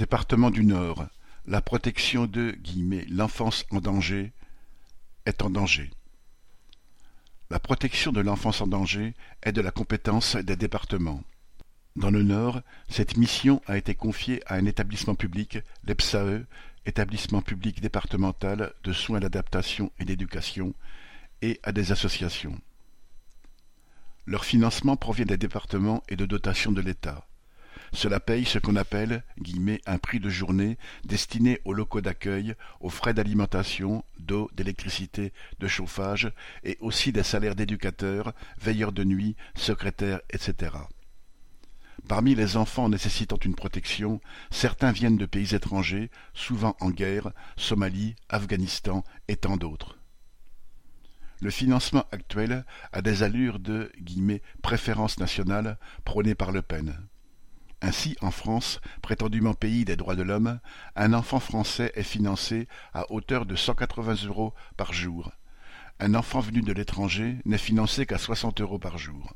Département du Nord, la protection de « l'enfance en danger » est en danger. La protection de l'enfance en danger est de la compétence des départements. Dans le Nord, cette mission a été confiée à un établissement public, l'EPSAE, établissement public départemental de soins d'adaptation et d'éducation, et à des associations. Leur financement provient des départements et de dotations de l'État. Cela paye ce qu'on appelle un prix de journée destiné aux locaux d'accueil, aux frais d'alimentation, d'eau, d'électricité, de chauffage, et aussi des salaires d'éducateurs, veilleurs de nuit, secrétaires, etc. Parmi les enfants nécessitant une protection, certains viennent de pays étrangers, souvent en guerre, Somalie, Afghanistan et tant d'autres. Le financement actuel a des allures de « préférence nationale » prônée par Le Pen. Ainsi, en France, prétendument pays des droits de l'homme, un enfant français est financé à hauteur de 180 euros par jour. Un enfant venu de l'étranger n'est financé qu'à 60 euros par jour.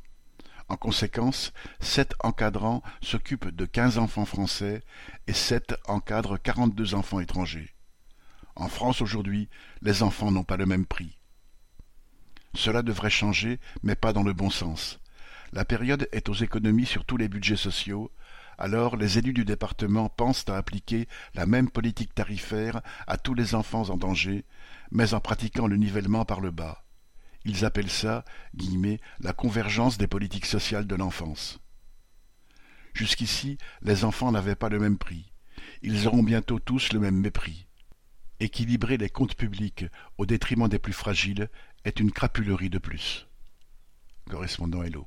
En conséquence, sept encadrants s'occupent de quinze enfants français et sept encadrent quarante-deux enfants étrangers. En France aujourd'hui, les enfants n'ont pas le même prix. Cela devrait changer, mais pas dans le bon sens. La période est aux économies sur tous les budgets sociaux, alors les élus du département pensent à appliquer la même politique tarifaire à tous les enfants en danger, mais en pratiquant le nivellement par le bas. Ils appellent ça la convergence des politiques sociales de l'enfance. Jusqu'ici, les enfants n'avaient pas le même prix. Ils auront bientôt tous le même mépris. Équilibrer les comptes publics au détriment des plus fragiles est une crapulerie de plus. Correspondant Hello.